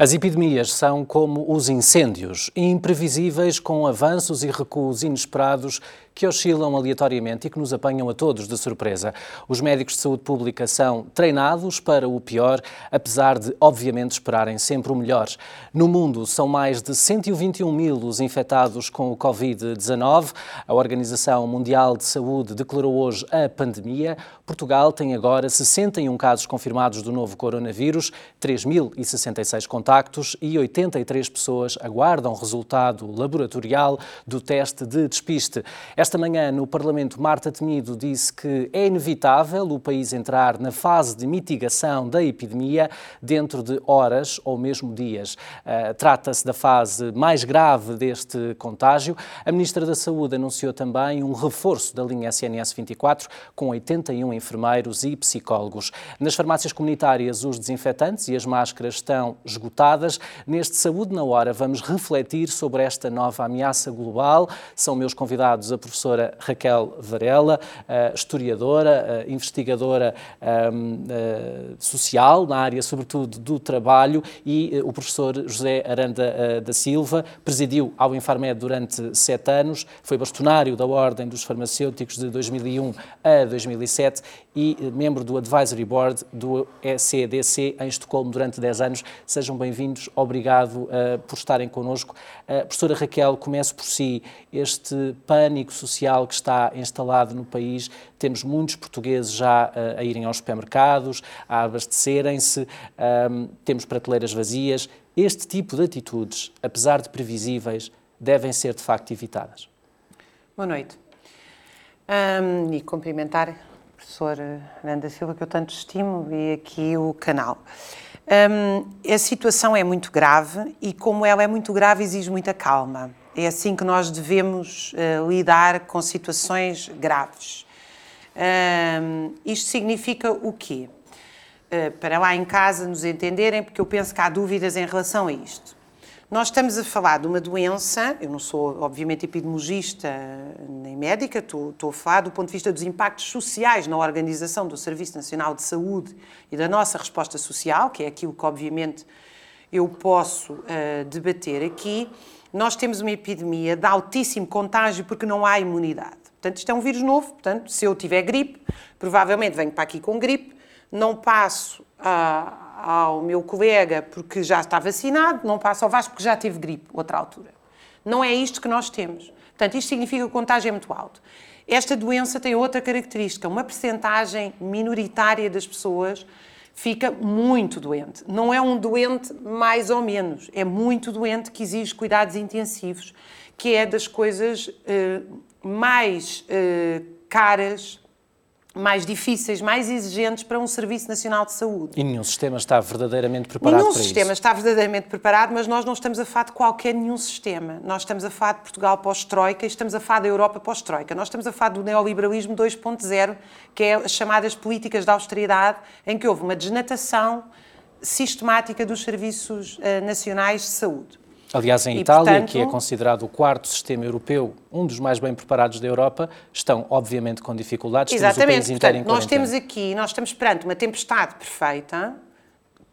As epidemias são como os incêndios, imprevisíveis, com avanços e recuos inesperados que oscilam aleatoriamente e que nos apanham a todos de surpresa. Os médicos de saúde pública são treinados para o pior, apesar de, obviamente, esperarem sempre o melhor. No mundo, são mais de 121 mil os infectados com o Covid-19. A Organização Mundial de Saúde declarou hoje a pandemia. Portugal tem agora 61 casos confirmados do novo coronavírus, 3.066 contactos e 83 pessoas aguardam resultado laboratorial do teste de despiste. Esta manhã, no Parlamento, Marta Temido disse que é inevitável o país entrar na fase de mitigação da epidemia dentro de horas ou mesmo dias. Uh, Trata-se da fase mais grave deste contágio. A Ministra da Saúde anunciou também um reforço da linha SNS 24 com 81 enfermeiros e psicólogos. Nas farmácias comunitárias, os desinfetantes e as máscaras estão esgotadas. Neste Saúde na Hora, vamos refletir sobre esta nova ameaça global. São meus convidados a professora professora Raquel Varela, historiadora, investigadora social na área, sobretudo, do trabalho, e eh, o professor José Aranda eh, da Silva, presidiu ao Infarmed durante sete anos, foi bastonário da Ordem dos Farmacêuticos de 2001 a 2007 e eh, membro do Advisory Board do ECDC em Estocolmo durante 10 anos. Sejam bem-vindos, obrigado por estarem connosco. Professora Raquel, começo por si. Este pânico social que está instalado no país, temos muitos portugueses já uh, a irem aos supermercados, a abastecerem-se, um, temos prateleiras vazias. Este tipo de atitudes, apesar de previsíveis, devem ser de facto evitadas. Boa noite. Um, e cumprimentar professor Aranda Silva, que eu tanto estimo, e aqui o canal. Um, a situação é muito grave e, como ela é muito grave, exige muita calma. É assim que nós devemos uh, lidar com situações graves. Um, isto significa o quê? Uh, para lá em casa nos entenderem, porque eu penso que há dúvidas em relação a isto. Nós estamos a falar de uma doença, eu não sou, obviamente, epidemiologista nem médica, estou, estou a falar do ponto de vista dos impactos sociais na organização do Serviço Nacional de Saúde e da nossa resposta social, que é aquilo que, obviamente, eu posso uh, debater aqui. Nós temos uma epidemia de altíssimo contágio porque não há imunidade. Portanto, isto é um vírus novo, portanto, se eu tiver gripe, provavelmente venho para aqui com gripe, não passo a ao meu colega porque já está vacinado, não passa ao Vasco porque já teve gripe, outra altura. Não é isto que nós temos. Portanto, isto significa que o contágio é muito alto. Esta doença tem outra característica, uma percentagem minoritária das pessoas fica muito doente. Não é um doente mais ou menos, é muito doente que exige cuidados intensivos, que é das coisas eh, mais eh, caras mais difíceis, mais exigentes para um Serviço Nacional de Saúde. E nenhum sistema está verdadeiramente preparado nenhum para isso? Nenhum sistema está verdadeiramente preparado, mas nós não estamos a falar de qualquer nenhum sistema. Nós estamos a falar de Portugal pós-Troika e estamos a falar da Europa pós-Troika. Nós estamos a falar do neoliberalismo 2.0, que é as chamadas políticas de austeridade, em que houve uma desnatação sistemática dos serviços uh, nacionais de saúde. Aliás, em e, Itália, portanto, que é considerado o quarto sistema europeu, um dos mais bem preparados da Europa, estão obviamente com dificuldades. Exatamente. Temos portanto, nós temos aqui, nós estamos perante uma tempestade perfeita,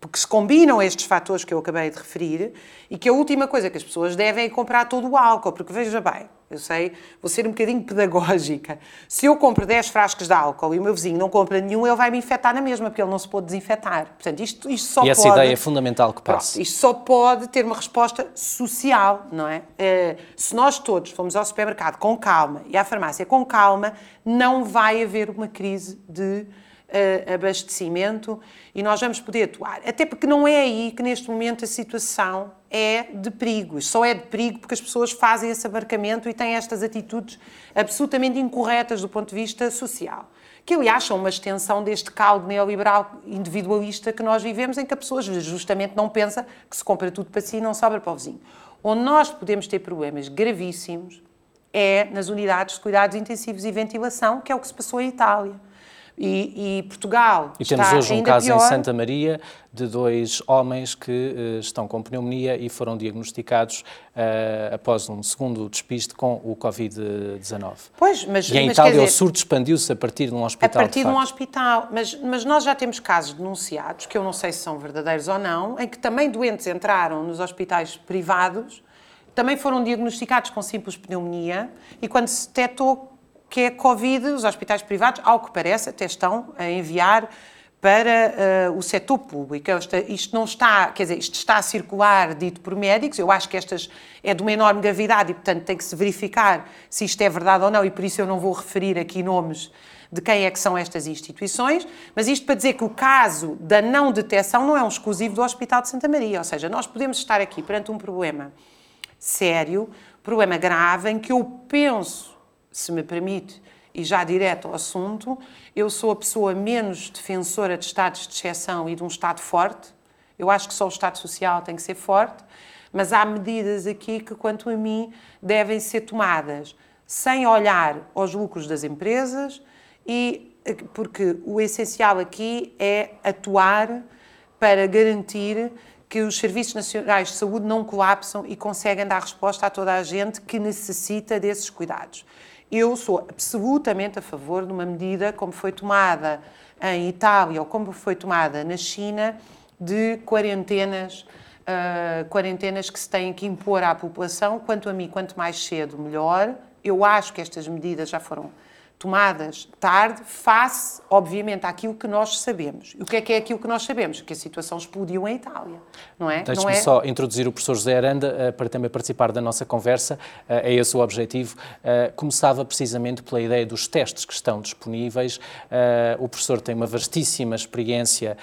porque se combinam estes fatores que eu acabei de referir, e que a última coisa que as pessoas devem é comprar todo o álcool, porque veja bem, eu sei, vou ser um bocadinho pedagógica. Se eu compro 10 frascos de álcool e o meu vizinho não compra nenhum, ele vai me infectar na mesma, porque ele não se pode desinfetar. Portanto, isto, isto só e essa pode... ideia é fundamental que passe. Pronto, isto só pode ter uma resposta social, não é? Uh, se nós todos formos ao supermercado com calma e à farmácia com calma, não vai haver uma crise de uh, abastecimento e nós vamos poder atuar. Até porque não é aí que neste momento a situação é de perigo. Só é de perigo porque as pessoas fazem esse abarcamento e têm estas atitudes absolutamente incorretas do ponto de vista social. Que, aliás, são uma extensão deste caldo neoliberal individualista que nós vivemos, em que a pessoa justamente não pensa que se compra tudo para si e não sobra para o vizinho. Onde nós podemos ter problemas gravíssimos é nas unidades de cuidados intensivos e ventilação, que é o que se passou em Itália E, e Portugal e temos hoje um caso pior. em Santa Maria de dois homens que uh, estão com pneumonia e foram diagnosticados uh, após um segundo despiste com o Covid-19. Pois, mas e em mas, Itália dizer, o surto expandiu-se a partir de um hospital. A partir de, de um hospital. Mas, mas nós já temos casos denunciados, que eu não sei se são verdadeiros ou não, em que também doentes entraram nos hospitais privados, também foram diagnosticados com simples pneumonia e quando se detectou que é Covid, os hospitais privados, ao que parece, até estão a enviar para uh, o setor público. Isto não está, quer dizer, isto está a circular dito por médicos, eu acho que estas é de uma enorme gravidade e, portanto, tem que se verificar se isto é verdade ou não e por isso eu não vou referir aqui nomes de quem é que são estas instituições, mas isto para dizer que o caso da não detecção não é um exclusivo do Hospital de Santa Maria, ou seja, nós podemos estar aqui perante um problema sério, problema grave, em que eu penso, se me permite, e já direto ao assunto, eu sou a pessoa menos defensora de estados de exceção e de um Estado forte. Eu acho que só o Estado Social tem que ser forte, mas há medidas aqui que, quanto a mim, devem ser tomadas sem olhar aos lucros das empresas e porque o essencial aqui é atuar para garantir que os serviços nacionais de saúde não colapsam e conseguem dar resposta a toda a gente que necessita desses cuidados. Eu sou absolutamente a favor de uma medida como foi tomada em Itália ou como foi tomada na China de quarentenas, uh, quarentenas que se têm que impor à população. Quanto a mim, quanto mais cedo, melhor. Eu acho que estas medidas já foram tomadas tarde, face, obviamente, àquilo que nós sabemos. E o que é que é aquilo que nós sabemos? Que a situação explodiu em Itália, não é? Deixe-me é... só introduzir o professor José Aranda uh, para também participar da nossa conversa, uh, é esse o objetivo. Uh, começava precisamente pela ideia dos testes que estão disponíveis. o professor tem uma vastíssima experiência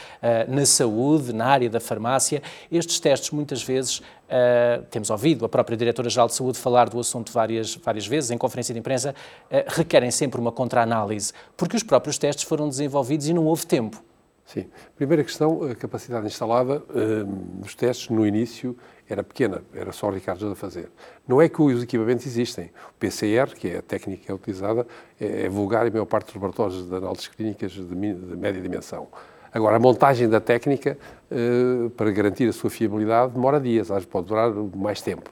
na saúde, na área da farmácia. Estes testes, muitas vezes, Uh, temos ouvido a própria Diretora-Geral de Saúde falar do assunto várias, várias vezes em conferência de imprensa, uh, requerem sempre uma contra-análise, porque os próprios testes foram desenvolvidos e não houve tempo. Sim. Primeira questão, a capacidade instalada uh, nos testes no início era pequena, era só o Ricardo a fazer. Não é que os equipamentos existem. O PCR, que é a técnica que é utilizada, é, é vulgar e a maior parte dos laboratórios de análises clínicas de média dimensão. Agora, a montagem da técnica, uh, para garantir a sua fiabilidade, demora dias, às vezes pode durar mais tempo.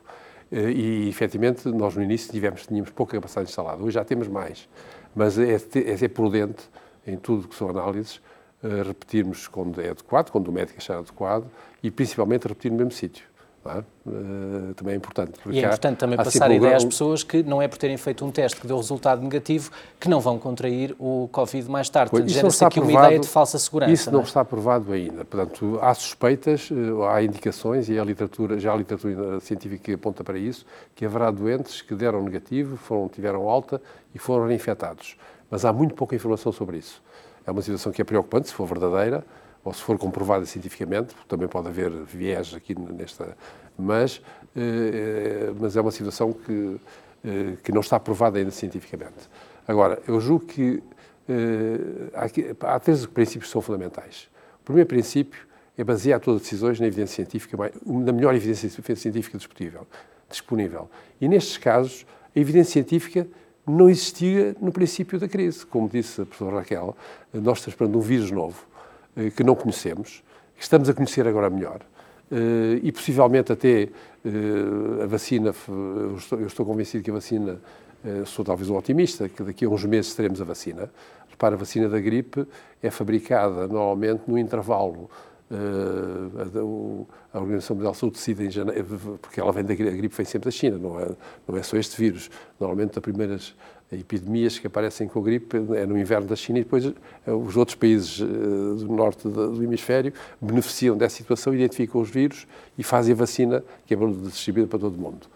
Uh, e, efetivamente, nós no início tivemos, tínhamos pouca capacidade instalada, hoje já temos mais. Mas é, é prudente em tudo que são análises, uh, repetirmos quando é adequado, quando o médico achar adequado, e principalmente repetir no mesmo sítio. É? Uh, também é importante. E é importante também passar a ideia às pessoas que não é por terem feito um teste que deu resultado negativo que não vão contrair o Covid mais tarde. Pois, Portanto, gera-se aqui uma ideia de falsa segurança. Isso não, não é? está provado ainda. Portanto, há suspeitas, eh, há indicações e a literatura, já a literatura científica aponta para isso, que haverá doentes que deram negativo, foram, tiveram alta e foram reinfectados. Mas há muito pouca informação sobre isso. É uma situação que é preocupante, se for verdadeira, ou se for comprovada cientificamente, também pode haver viés aqui nesta, mas, eh, mas é uma situação que, eh, que não está provada ainda cientificamente. Agora, eu julgo que eh, há, há três princípios que são fundamentais. O primeiro princípio é basear todas as decisões na evidência científica, na melhor evidência científica disponível. disponível. E nestes casos, a evidência científica não existia no princípio da crise. Como disse a professora Raquel, nós estamos perante um vírus novo que não conhecemos, que estamos a conhecer agora melhor, eh, e possivelmente até eh, a vacina, eu estou convencido que a vacina, sou talvez um otimista, que daqui a uns meses teremos a vacina. Repara, a vacina da gripe é fabricada normalmente no intervalo a, Organização Mundial de Saúde decide em janeiro, porque ela vem da gripe vem sempre da China, não é, não é só este vírus. Normalmente, as primeiras epidemias que aparecem com a gripe é no inverno da China e depois eh, os outros países eh, do norte do hemisfério beneficiam dessa situação, identificam os vírus e fazem a vacina que é distribuída para todo o mundo.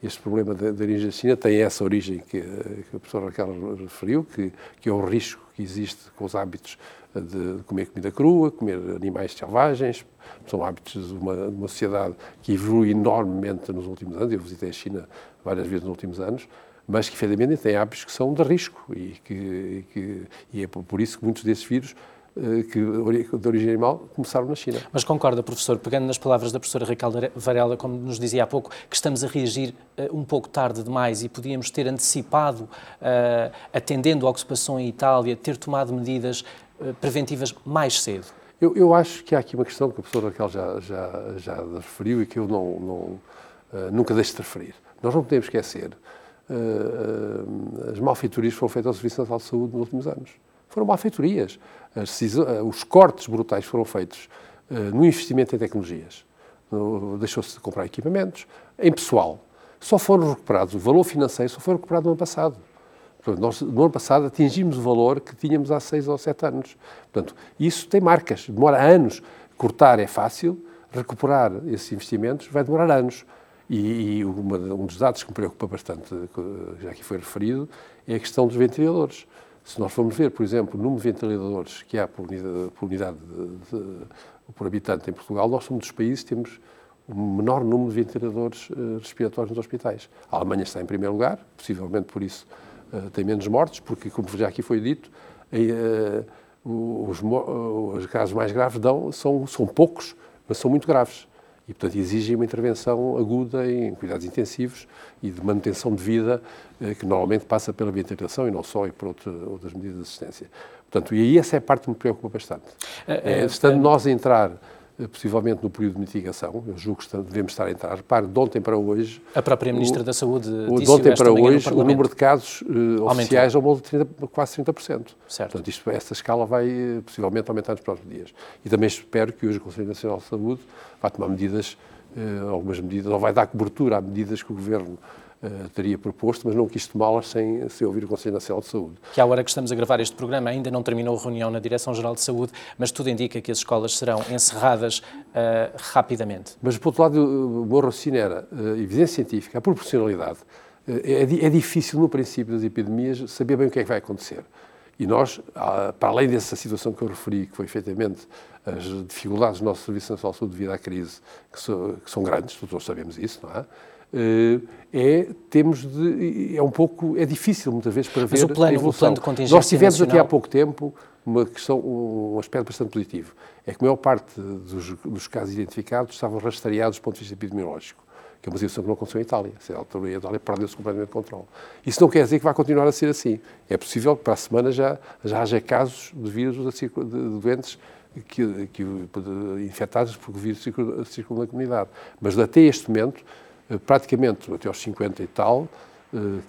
Este problema da, origem da China tem essa origem que a professora Raquel referiu, que, que é o risco que existe com os hábitos de comer comida crua, comer animais selvagens. São hábitos de uma, de uma sociedade que evolui enormemente nos últimos anos. Eu visitei a China várias vezes nos últimos anos mas que efetivamente têm hábitos que são de risco e, que, que, e é por isso que muitos desses vírus eh, que, de origem animal começaram na China. Mas concorda, professor, pegando nas palavras da professora Raquel Varela, como nos dizia há pouco, que estamos a reagir uh, um pouco tarde demais e podíamos ter antecipado, uh, atendendo se passou em Itália, ter tomado medidas uh, preventivas mais cedo? Eu, eu, acho que há aqui uma questão que a professora Raquel já, já, já referiu e que eu não, não nunca deixo de referir. Nós não podemos esquecer, as malfeitorias foram feitas ao Serviço Nacional de Saúde nos últimos anos. Foram malfeitorias. Eh, os cortes brutais foram feitos no investimento em tecnologias. Deixou-se de comprar equipamentos. Em pessoal, só foram recuperados, o valor financeiro só foi recuperado no ano passado. Portanto, nós, no ano passado, atingimos o valor que tínhamos há seis ou sete anos. Portanto, isso tem marcas, demora anos. Cortar é fácil, recuperar esses investimentos vai demorar anos. E, e uma, um dos dados que me preocupa bastante, já aqui foi referido, é a questão dos ventiladores. Se nós formos ver, por exemplo, o número de ventiladores que há por unidade, por, unidade de, de, por habitante em Portugal, nós somos dos países que temos o menor número de ventiladores uh, respiratórios nos hospitais. A Alemanha está em primeiro lugar, possivelmente por isso uh, tem menos mortes, porque, como já aqui foi dito, os, os, casos mais graves dão, são, são poucos, mas são muito graves e, portanto, exigem uma intervenção aguda em cuidados intensivos e de manutenção de vida, eh, que normalmente passa pela ventilação e não só, e por outra, outras medidas de assistência. Portanto, e aí essa é a parte que me preocupa bastante. É, é, estando nós a entrar possivelmente no período de mitigação, eu julgo que devemos estar a entrar. Repare, de ontem para hoje... A própria Ministra o, da Saúde disse De ontem para hoje, o número de casos uh, oficiais aumentou de 30, quase 30%. Certo. Portanto, isto, essa escala vai uh, possivelmente aumentar nos próximos dias. E também espero que hoje o Conselho Nacional de Saúde vá tomar medidas, uh, algumas medidas, ou vai dar cobertura a medidas que o Governo Uh, teria proposto, mas não quis tomá-las sem, sem ouvir o Conselho Nacional de Saúde. Que à hora que estamos a gravar este programa ainda não terminou a reunião na Direção-Geral de Saúde, mas tudo indica que as escolas serão encerradas uh, rapidamente. Mas, por outro lado, o meu raciocínio era uh, evidência científica, a proporcionalidade. É, é, difícil, no princípio das epidemias, saber bem o que é que vai acontecer. E nós, para além dessa situação que eu referi, que foi efetivamente as dificuldades do nosso Serviço Nacional de Saúde devido à crise, que, so, que são grandes, todos sabemos isso, não é? Eh, é temos de, é um pouco é difícil muitas vezes para Mas ver o plano, a evolução. O plano de Nós tivemos nacional... até há pouco tempo uma questão, um aspecto bastante positivo. É que a maior parte dos, dos casos identificados estavam rastreados do ponto de vista epidemiológico, que é uma situação que não aconteceu em Itália. A Itália perdeu-se completamente o controle. Isso não quer dizer que vai continuar a ser assim. É possível que para a semana já, já haja casos de vírus de, doentes que, que, infectados por vírus circulam na comunidade. Mas até este momento eh, praticamente até aos 50 e tal, eh,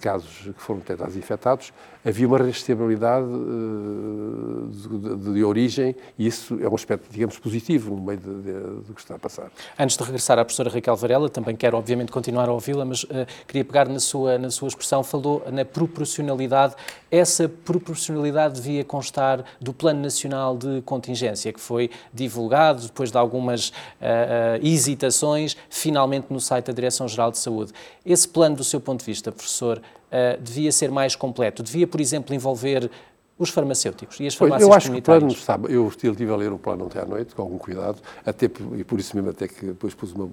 casos que foram detectados infectados, havia uma rastreabilidade uh, de, de, origem e isso é um aspecto, digamos, positivo no meio do que está a passar. Antes de regressar à professora Raquel Varela, também quero, obviamente, continuar a ouvi-la, mas uh, queria pegar na sua, na sua expressão, falou na proporcionalidade. Essa proporcionalidade devia constar do Plano Nacional de Contingência, que foi divulgado depois de algumas uh, hesitações, finalmente no site da Direção-Geral de Saúde. Esse plano, do seu ponto de vista, professor, uh, devia ser mais completo? Devia, por exemplo, envolver os farmacêuticos e as farmácias pois, eu acho que o plano, sabe, eu estive a ler o plano ontem à noite, com algum cuidado, até, e por isso mesmo até que depois pus uma, no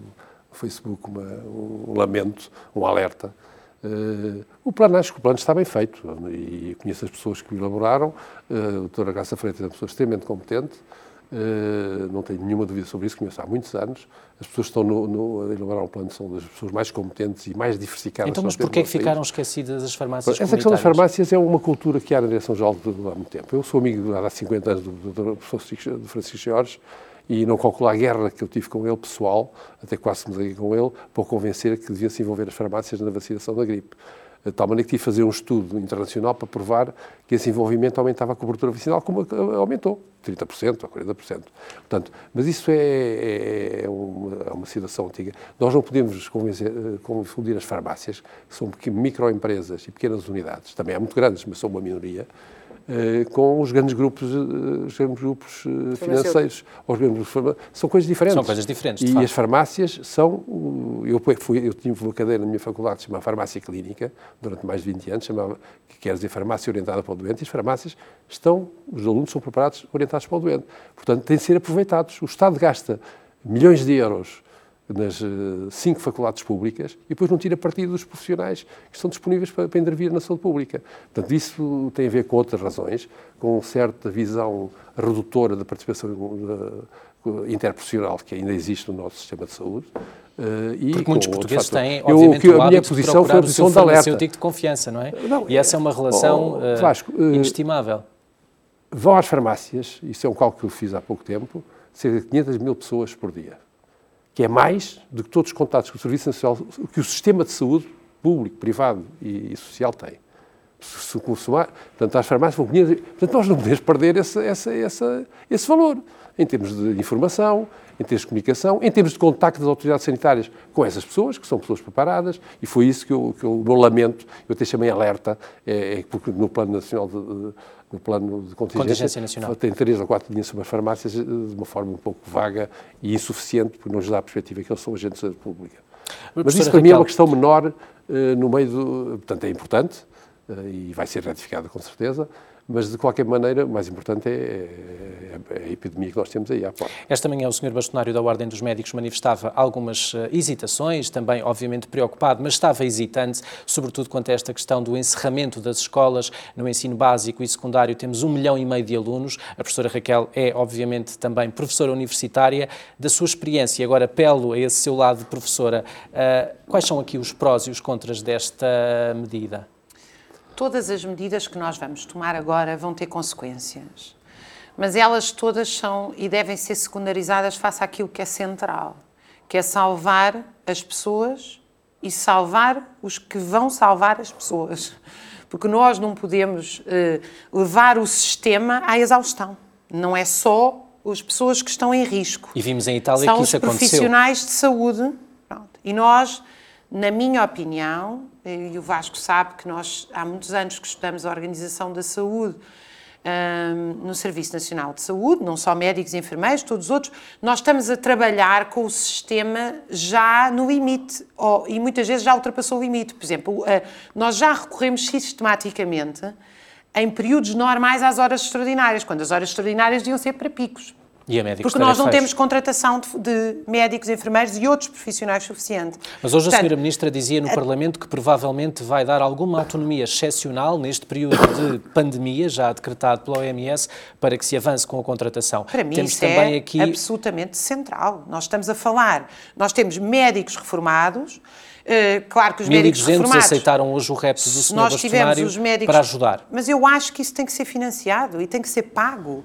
Facebook uma, um lamento, um alerta. Uh, o plano, acho que o plano está bem feito e conheço as pessoas que o elaboraram. Uh, a doutora Graça Freitas é uma pessoa extremamente competente, não tenho nenhuma dúvida sobre isso, conheço há muitos anos. As pessoas que estão no, no, a elaborar um plano são das pessoas mais competentes e mais diversificadas. Então, mas porquê é que ficaram esquecidas as farmácias Essa questão das farmácias é uma cultura que há na Direção-Geral há muito tempo. Eu sou amigo há 50 anos do, do, do Francisco Jorge e não calculo a guerra que eu tive com ele, pessoal, até quase me com ele, para o convencer que devia se envolver as farmácias na vacinação da gripe. De tal maneira que tive que fazer um estudo internacional para provar que esse envolvimento aumentava a cobertura vacinal, como aumentou, 30% ou 40%. Portanto, mas isso é, é, é, uma, é uma situação antiga. Nós não podemos eh, confundir as farmácias, que são microempresas e pequenas unidades, também há muito grandes, mas são uma minoria, com os grandes grupos, eh, os grandes grupos eh, financeiros. Os grandes grupos, são coisas diferentes. São coisas diferentes, E as farmácias são... Eu, fui, eu tive uma cadeira na minha faculdade chamada Farmácia Clínica, durante mais de 20 anos, chamava, que quer dizer farmácia orientada para o doente, e as farmácias estão, os alunos são preparados, orientados para o doente. Portanto, têm de ser aproveitados. O Estado gasta milhões de euros nas cinco faculdades públicas e depois não tira partido dos profissionais que estão disponíveis para, para intervir na saúde pública. Portanto, isso tem a ver com outras razões, com certa visão redutora da participação interprofissional que ainda existe no nosso sistema de saúde. Uh, e Porque muitos portugueses têm, obviamente, eu, o a minha posição foi a posição o farmacêutico de confiança, não é? Não, e essa é uma relação oh, Vasco, uh, inestimável. Vão às farmácias, isso é um cálculo que eu fiz há pouco tempo, cerca de 500 mil pessoas por dia, que é mais do que todos os contatos que o Serviço Nacional, que o sistema de saúde público, privado e, e social tem. Se consumar, portanto, às farmácias vão 500, portanto, nós não podemos perder esse, esse valor em termos de informação, em termos de comunicação, em termos de contacto das autoridades sanitárias com essas pessoas, que são pessoas preparadas, e foi isso que eu, que eu lamento, eu até chamei alerta, é, é porque no Plano Nacional de, no plano de contingência, contingência nacional. tem três ou quatro linhas sobre as farmácias eh, de uma forma um pouco vaga e insuficiente, porque não nos dá a perspectiva que eles são agentes da saúde pública. Mas isso para Raquel... mim é uma questão menor uh, no meio do... Portanto, é importante e vai ser ratificada com certeza, mas, de qualquer maneira, o mais importante é, é, é, a epidemia que nós temos aí à porta. Esta manhã o Sr. Bastonário da Ordem dos Médicos manifestava algumas uh, hesitações, também obviamente preocupado, mas estava hesitante, sobretudo quanto a esta questão do encerramento das escolas no ensino básico e secundário. Temos um milhão e meio de alunos. A professora Raquel é, obviamente, também professora universitária. Da sua experiência, agora apelo a esse seu lado de professora, uh, quais são aqui os prós e os contras desta medida? Todas as medidas que nós vamos tomar agora vão ter consequências. Mas elas todas são e devem ser secundarizadas face àquilo que é central, que é salvar as pessoas e salvar os que vão salvar as pessoas. Porque nós não podemos eh, levar o sistema à exaustão. Não é só as pessoas que estão em risco. E vimos em Itália São que isso aconteceu. São os profissionais de saúde. Pronto. E nós, na minha opinião, e o Vasco sabe que nós há muitos anos que estudamos a organização da saúde um, no Serviço Nacional de Saúde, não só médicos e enfermeiros, todos os outros, nós estamos a trabalhar com o sistema já no limite, ou, e muitas vezes já ultrapassou o limite. Por exemplo, uh, nós já recorremos sistematicamente em períodos normais às horas extraordinárias, quando as horas extraordinárias deviam ser para picos. E a médicos Porque nós não temos contratação de, de, médicos, enfermeiros e outros profissionais suficiente. Mas hoje Portanto, a Sra. Ministra dizia no a... Parlamento que provavelmente vai dar alguma autonomia excepcional neste período de pandemia, já decretado pela OMS, para que se avance com a contratação. Para mim temos também é aqui... absolutamente central. Nós estamos a falar, nós temos médicos reformados, claro que os médicos reformados... aceitaram hoje o repto do Sr. Nós tivemos os médicos, para ajudar. Mas eu acho que isso tem que ser financiado e tem que ser pago. Uh,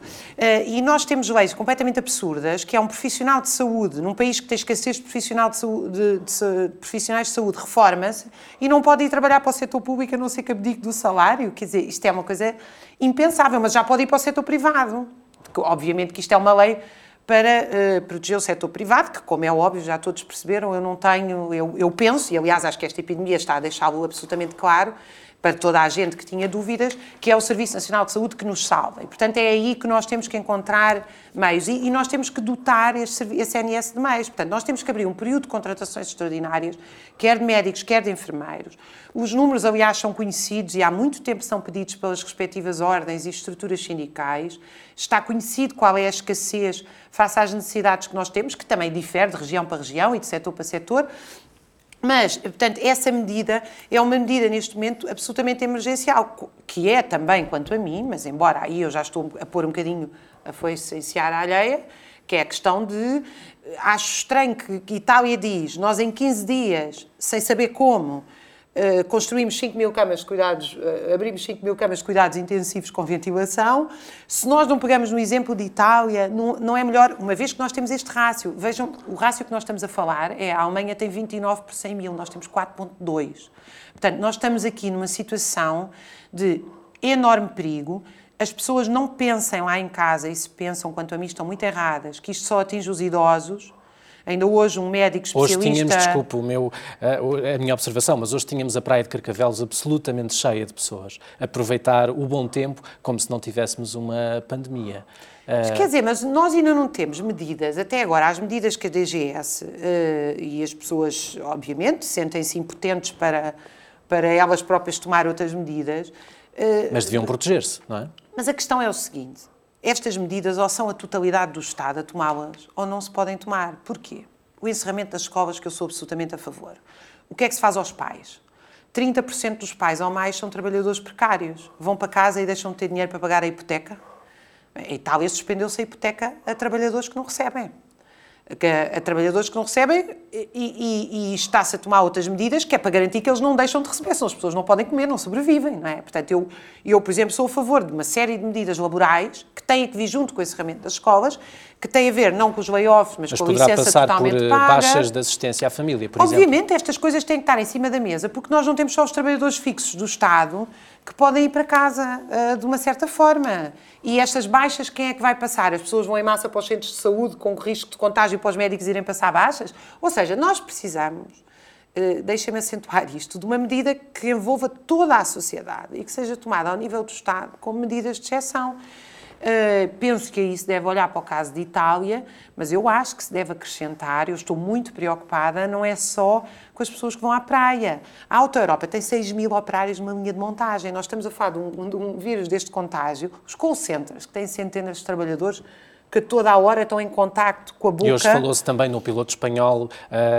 e nós temos leis completamente absurdas, que é um profissional de saúde, num país que tem escassez de, profissional de, saúde, de, de, de profissionais de saúde, reforma-se e não pode ir trabalhar para o setor público a não ser que abdique do salário. Quer dizer, isto é uma coisa impensável, mas já pode ir para o setor privado. Obviamente que isto é uma lei para uh, proteger o setor privado, que, como é óbvio, já todos perceberam, eu não tenho, eu, eu penso, e aliás acho que esta epidemia está a deixá-lo absolutamente claro, para toda a gente que tinha dúvidas, que é o Serviço Nacional de Saúde que nos salva. E, portanto, é aí que nós temos que encontrar meios. E, e nós temos que dotar esse, esse de meios. Portanto, nós temos que abrir um período de contratações extraordinárias, quer de médicos, quer de enfermeiros. Os números, aliás, são conhecidos e há muito tempo são pedidos pelas respectivas ordens e estruturas sindicais. Está conhecido qual é a escassez face às necessidades que nós temos, que também difere de região para região e de setor para setor, mas, portanto, essa medida é uma medida neste momento absolutamente emergencial, que é também, quanto a mim, mas embora aí eu já estou a pôr um bocadinho a foice em seara alheia, que é a questão de. Acho estranho que Itália diz: nós em 15 dias, sem saber como, Uh, construímos 5 mil camas de cuidados, uh, abrimos 5 mil camas de cuidados intensivos com ventilação. Se nós não pegamos no exemplo de Itália, não, não, é melhor, uma vez que nós temos este rácio, vejam, o rácio que nós estamos a falar é a Alemanha tem 29 por 100 mil, nós temos 4,2. Portanto, nós estamos aqui numa situação de enorme perigo. As pessoas não pensem lá em casa e se pensam, quanto a mim, estão muito erradas, que isto só atinge os idosos Ainda hoje um médico especialista... Hoje tínhamos, desculpe o meu, a minha observação, mas hoje tínhamos a Praia de Carcavelos absolutamente cheia de pessoas. Aproveitar o bom tempo como se não tivéssemos uma pandemia. Mas, quer dizer, mas nós ainda não temos medidas, até agora, as medidas que a DGS uh, e as pessoas, obviamente, sentem-se impotentes para, para elas próprias tomar outras medidas. Uh, mas deviam proteger-se, não é? Mas a questão é o seguinte: estas medidas ou são a totalidade do Estado a tomá-las ou não se podem tomar. Porquê? o encerramento das escolas, que eu sou absolutamente a favor. O que é que se faz aos pais? 30% dos pais ou mais são trabalhadores precários. Vão para casa e deixam de ter dinheiro para pagar a hipoteca. A Itália suspendeu-se a hipoteca a trabalhadores que não recebem a, a, trabalhadores que não recebem e, e, e está-se a tomar outras medidas que é para garantir que eles não deixam de receber, senão as pessoas não podem comer, não sobrevivem, não é? Portanto, eu, eu, por exemplo, sou a favor de uma série de medidas laborais que têm que vir junto com o encerramento das escolas, que têm a ver não com os layoffs, mas, mas com a licença passar totalmente por eh, paga. baixas de assistência à família, por Obviamente, exemplo. estas coisas têm que estar em cima da mesa, porque nós não temos só os trabalhadores fixos do Estado que podem ir para casa uh, de uma certa forma. E estas baixas, quem é que vai passar? As pessoas vão em massa para os centros de saúde com risco de contágio para os médicos irem passar baixas? Ou seja, nós precisamos, uh, deixem-me acentuar isto, de uma medida que envolva toda a sociedade e que seja tomada ao nível do Estado como medidas de exceção. Uh, penso que aí se deve olhar para o caso de Itália, mas eu acho que se deve acrescentar, eu estou muito preocupada, não é só com as pessoas que vão à praia. A Auto Europa tem 6 mil operários numa linha de montagem. Nós estamos a falar de um, de um vírus deste contágio. Os call centers, que têm centenas de trabalhadores, que toda a hora estão em contacto com a boca. E hoje falou-se também no piloto espanhol uh,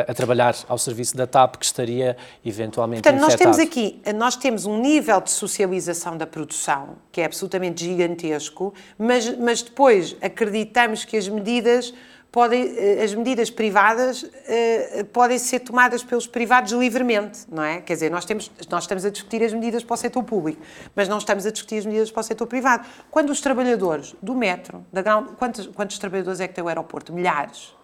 a trabalhar ao serviço da TAP que estaria eventualmente Portanto, infectado. nós temos aqui, nós temos um nível de socialização da produção que é absolutamente gigantesco, mas, mas depois acreditamos que as medidas podem, eh, as medidas privadas uh, podem ser tomadas pelos privados livremente, não é? Quer dizer, nós, temos, nós estamos a discutir as medidas para o setor público, mas não estamos a discutir as medidas para o setor privado. Quando os trabalhadores do metro, da ground, quantos, quantos trabalhadores é que tem o aeroporto? Milhares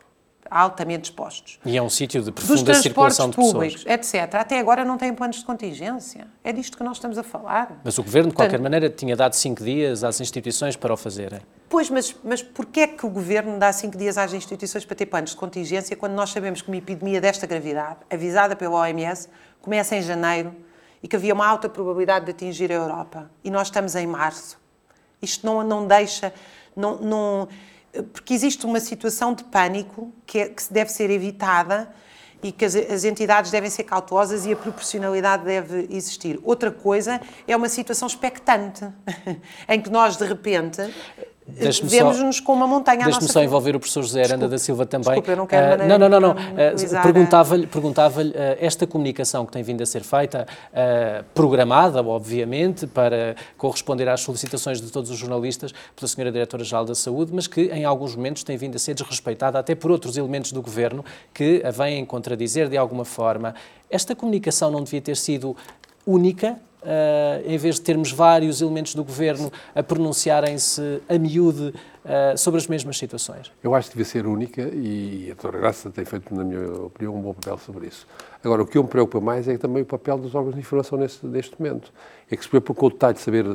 altamente expostos. E é um sítio de profunda circulação de públicos, pessoas. etc. Até agora não têm planos de contingência. É disto que nós estamos a falar. Mas o Governo, de qualquer Portanto, maneira, tinha dado cinco dias às instituições para o fazerem. Pois, mas, mas porquê é que o Governo dá cinco dias às instituições para ter planos de contingência quando nós sabemos que uma epidemia desta gravidade, avisada pela OMS, começa em janeiro e que havia uma alta probabilidade de atingir a Europa? E nós estamos em março. Isto não, não deixa... Não, não, porque existe uma situação de pânico que, é, que deve ser evitada e que as, as, entidades devem ser cautelosas e a proporcionalidade deve existir. Outra coisa é uma situação expectante, em que nós, de repente, Vemos-nos com uma montanha à Deixe-me só envolver o professor José Aranda da Silva também. Desculpe, eu não quero uh, Não, não, não. não. Uh, Perguntava-lhe perguntava uh, esta comunicação que tem vindo a ser feita, uh, programada, obviamente, para corresponder às solicitações de todos os jornalistas pela Senhora Diretora-Geral da Saúde, mas que em alguns momentos tem vindo a ser desrespeitada até por outros elementos do Governo que a vêm contradizer de alguma forma. Esta comunicação não devia ter sido única, Uh, em vez de termos vários elementos do governo a pronunciarem-se a miúde uh, sobre as mesmas situações? Eu acho que devia ser única e a doutora Graça tem feito, na minha opinião, um bom papel sobre isso. Agora, o que me preocupa mais é também o papel dos órgãos de informação neste, neste momento. É que se preocupa com o detalhe de saber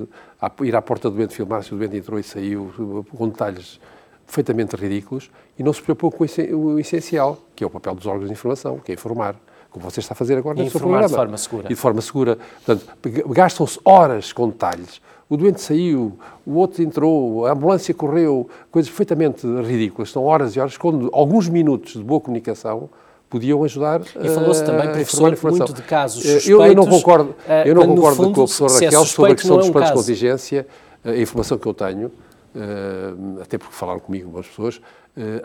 ir à porta do doente, filmar se o doente entrou e saiu, com detalhes perfeitamente ridículos, e não se preocupa com o essencial, que é o papel dos órgãos de informação, que é informar como você está a fazer agora no seu programa. de forma segura. E de forma segura. Portanto, gastam-se horas com detalhes. O doente saiu, o outro entrou, a ambulância correu, coisas perfeitamente ridículas. São horas e horas, quando alguns minutos de boa comunicação podiam ajudar E falou-se também, professor, muito de casos suspeitos. Eu, eu não concordo, eu não concordo fundo, com a professora é Raquel é sobre a questão dos é um planos de contingência. A informação que eu tenho, até porque falaram comigo algumas pessoas,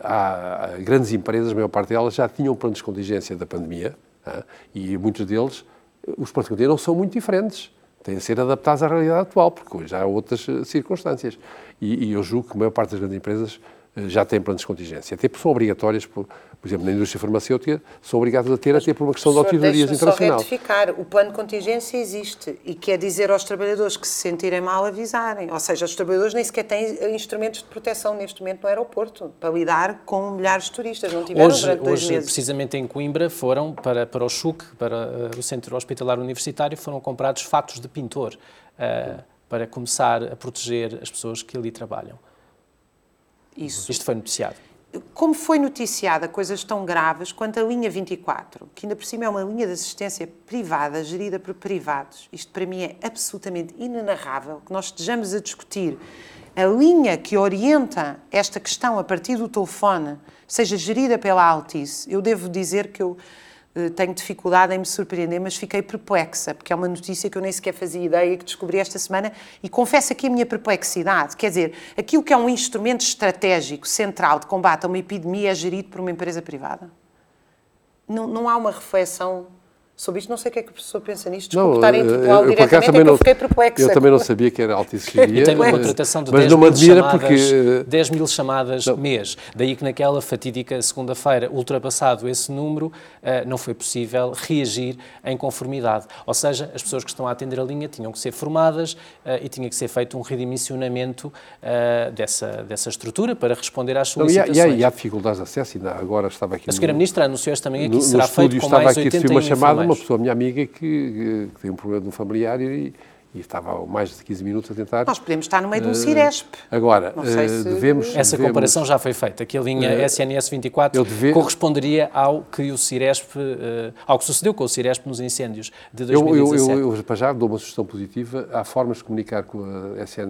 há grandes empresas, a maior parte delas já tinham planos de contingência da pandemia, e muitos deles, os planos de contingência não são muito diferentes. Têm a ser adaptados à realidade atual, porque hoje há outras eh, circunstâncias. E, e eu julgo que a maior parte das grandes empresas já têm planos de contingência. Até porque são obrigatórias, por, por exemplo, na indústria farmacêutica, são obrigados a ter, até por uma questão de auditorias internacional. Só retificar, o plano de contingência existe e quer dizer aos trabalhadores que se sentirem mal avisarem. Ou seja, os trabalhadores nem sequer têm instrumentos de proteção neste momento no aeroporto para lidar com milhares de turistas. Não tiveram hoje, durante dois hoje meses. precisamente em Coimbra, foram para, para o CHUC, para uh, o Centro Hospitalar Universitário, foram comprados fatos de pintor uh, para começar a proteger as pessoas que ali trabalham. Isso. Isto foi noticiado como foi noticiada coisas tão graves quanto a linha 24, que ainda por cima é uma linha de assistência privada, gerida por privados. Isto para mim é absolutamente inenarrável que nós estejamos a discutir a linha que orienta esta questão a partir do telefone seja gerida pela Altice. Eu devo dizer que eu tenho dificuldade em me surpreender, mas fiquei perplexa, porque é uma notícia que eu nem sequer fazia ideia que descobri esta semana e confesso aqui a minha perplexidade. Quer dizer, aquilo que é um instrumento estratégico, central de combate a uma epidemia é gerido por uma empresa privada. não, não há uma reflexão sobre isto. Não sei o que é que o professor pensa nisto. Desculpe estar a interpelá-lo diretamente, é que eu fiquei perplexa. Eu também não sabia que era alta E tem uma contratação de mas 10 não mil admira chamadas, porque... 10 mil chamadas mês. Daí que naquela fatídica segunda-feira, ultrapassado esse número, eh, não foi possível reagir em conformidade. Ou seja, as pessoas que estão a atender a linha tinham que ser formadas eh, e tinha que ser feito um redimensionamento eh, dessa, dessa estrutura para responder às Não, e, há, solicitações. e, há, e há dificuldades de acesso, ainda agora estava aqui A senhora no- Ministra anunciou também aqui no, que será no feito estúdio com mais aqui a 80 receber uma chamada uma pessoa, minha amiga, que, que tem um problema de um familiar e, e estava há mais de 15 minutos a tentar. Nós podemos estar no meio de um Eh, Ciresp. Agora, Não sei eh, se- devemos. Essa devemos- comparação já foi feita, que a linha Eh, SNS 24 eu deve- corresponderia ao que o Ciresp, eh, ao que sucedeu com o Ciresp nos incêndios de Eu, eu, 2017. eu, eu, para já, dou uma sugestão positiva. Há formas de comunicar com a, SN,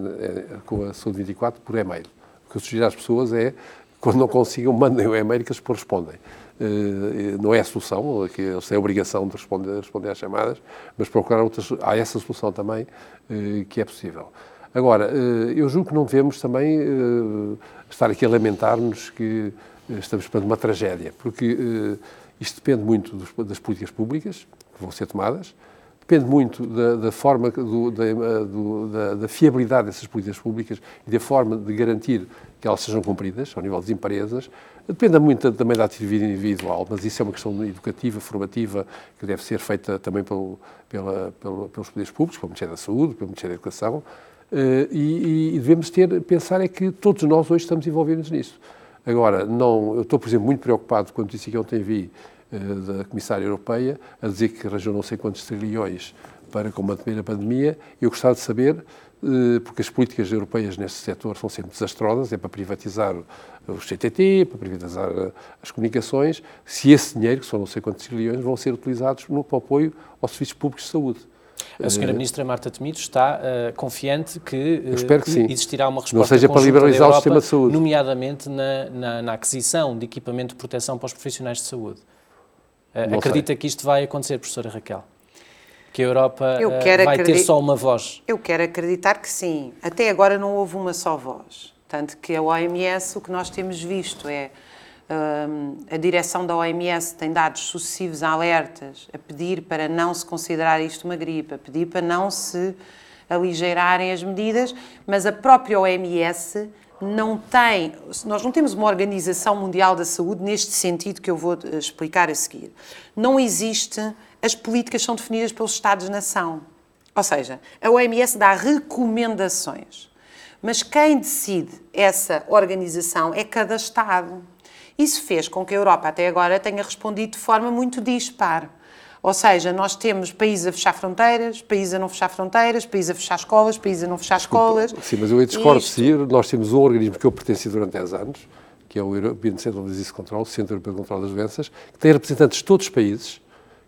com a Saúde 24 por e-mail. O que eu sugiro às pessoas é, quando não consigam, mandem o e-mail que eles correspondem. Eh, Não é a solução, que eles têm a obrigação de responder, responder às chamadas, mas procurar outras. Há essa solução também eh, que é possível. Agora, eh, eu julgo que não devemos também estar aqui a lamentar-nos que estamos perante uma tragédia, porque isto depende muito das políticas públicas que vão ser tomadas, depende muito da, da forma, do- da, eh, do- da- da fiabilidade dessas políticas públicas e da forma de garantir que elas sejam cumpridas ao nível das empresas. Depende muito também da atividade individual, mas isso é uma questão educativa, formativa, que deve ser feita também pelo, pela, pelo- pelos poderes públicos, pelo Ministério da Saúde, pelo Ministério da Educação, eh, e, e devemos ter, pensar é que todos nós hoje estamos envolvidos nisso. Agora, não, eu estou, por exemplo, muito preocupado quando disse que ontem vi da Comissária Europeia a dizer que arranjou não sei quantos trilhões para combater a pandemia. Eu gostava de saber, eh, porque as políticas europeias neste setor são sempre desastrosas, é para privatizar os CTT, para privatizar eh, as comunicações, se esse dinheiro, que são não sei quantos trilhões, vão ser utilizados no para o apoio aos serviços públicos de saúde. A senhora Ministra Marta Temido está eh, confiante que, eh, espero que existirá uma Não resposta seja para liberalizar o Europa, sistema de saúde. nomeadamente na, na- na aquisição de equipamento de proteção para os profissionais de saúde. Eh, Não acredita que isto vai acontecer, professora Raquel? Que a Europa Eu eh, quero vai ter só uma voz? Eu quero acreditar que sim. Até agora não houve uma só voz. Tanto que a OMS, o que nós temos visto é hum, a direção da OMS tem dado sucessivos alertas a pedir para não se considerar isto uma gripe, a pedir para não se aligeirarem as medidas, mas a própria OMS não tem, nós não temos uma Organização Mundial da Saúde neste sentido que eu vou eh, explicar a seguir. Não existe, as políticas são definidas pelos Estados-nação. Ou seja, a OMS dá recomendações, mas quem decide essa organização é cada Estado. Isso fez com que a Europa até agora tenha respondido de forma muito dispar. Ou seja, nós temos países a fechar fronteiras, países a não fechar fronteiras, países a fechar escolas, países a não fechar escolas. Sim, mas eu discordo de Isto- si. Nós temos um organismo que eu pertenci durante 10 anos, que é o European Center of Disease Control, o Centro Europeu de Controle das Doenças, que tem representantes de todos os países,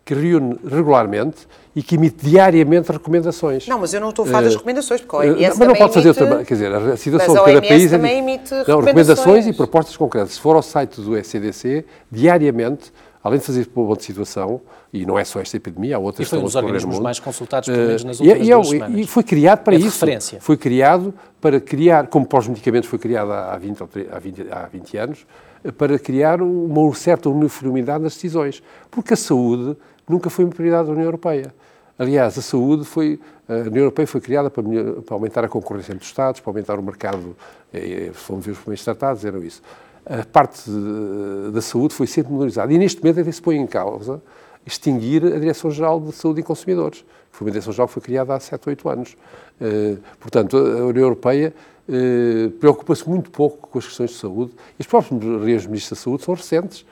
que reúne regularmente e que emite diariamente recomendações. Não, mas eu não estou a falar das Eh, recomendações, porque a Eh, OMS Mas não também pode fazer emite- outra. Quer dizer, a situação de cada país também emite Não, recomendações. recomendações e propostas concretas. Se for ao site do ECDC, diariamente, além de fazer ponto de situação, e não é só esta epidemia, há outras E foi que estão a correr no mundo, mais consultados, pelo menos nas eh, e- últimas e, é duas semanas. e foi criado para É isso. referência. Foi criado para criar, como para os medicamentos foi criado há há 20, ou tre- há 20, há 20 anos, eh, para criar uma certa uniformidade nas decisões. Porque a saúde nunca foi uma prioridade da União Europeia. Aliás, a saúde foi. A União Europeia foi criada para, para aumentar a concorrência entre os Estados, para aumentar o mercado. eh, Se formos ver os primeiros tratados, eram isso. A parte eh, da saúde foi sempre modernizada. E neste momento até se põe em causa extinguir a Direção-Geral de Saúde e Consumidores, que foi uma Direção-Geral que foi criada há 7 ou 8 anos. Eh, portanto, a União Europeia eh, preocupa-se muito pouco com as questões de saúde. E os próprios reis ministros da saúde são recentes,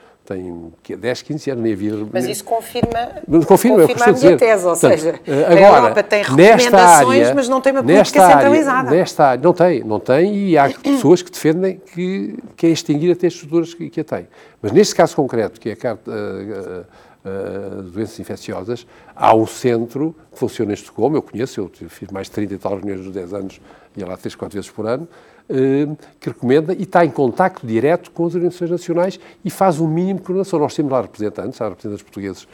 que, 10, 15 anos, nem havia... Mas isso confirma, Mas confirma, é confirma a a minha dizer. tese, ou Portanto, seja, eh, a agora, Europa tem recomendações, área- mas não tem uma política área- centralizada. Nesta área, não tem, não tem, e há pessoas que defendem que querem extinguir até as estruturas que, que a têm. Mas neste caso concreto, que é a carta, eh, doenças infecciosas, há um centro que funciona em Estocolmo, eu conheço, eu fiz mais de 30 e tal reuniões nos 10 anos, ia lá 3, 4 vezes por ano, que recomenda e está em contacto direto com as organizações nacionais e faz o mínimo de coordenação. Nós temos lá representantes, há representantes portugueses,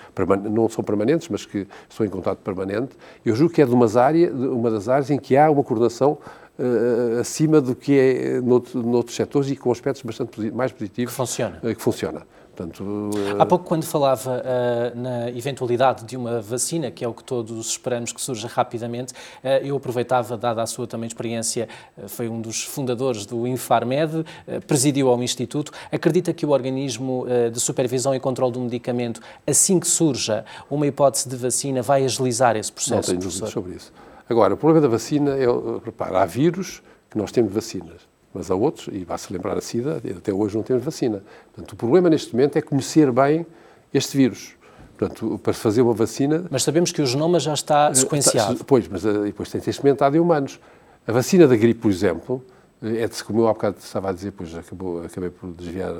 não são permanentes, mas que estão em contato permanente. Eu julgo que é de umas área, de uma das áreas em que há uma coordenação eh, acima do que é noutro, noutros setores e com aspectos bastante mais positivos. Que funciona. eh, que funciona. Portanto, Há pouco, quando falava uh, na eventualidade de uma vacina, que é o que todos esperamos que surja rapidamente, uh, eu aproveitava, dada a sua também experiência, uh, foi um dos fundadores do Infarmed, presidiu ao Instituto. Acredita que o organismo de supervisão e controle do medicamento, assim que surja uma hipótese de vacina, vai agilizar esse processo? Não tenho dúvidas sobre isso. Agora, o problema da vacina é, repara, há vírus que nós temos vacinas mas há outros, e vai-se lembrar a SIDA, até hoje não temos vacina. Portanto, o problema neste momento é conhecer bem este vírus. Portanto, para fazer uma vacina... Mas sabemos que o genoma já está eh, sequenciado. Está, pois, mas eh, depois tem que ser experimentado em humanos. A vacina da gripe, por exemplo, eh, é de, como eu há bocado estava a dizer, pois acabou, acabei por desviar,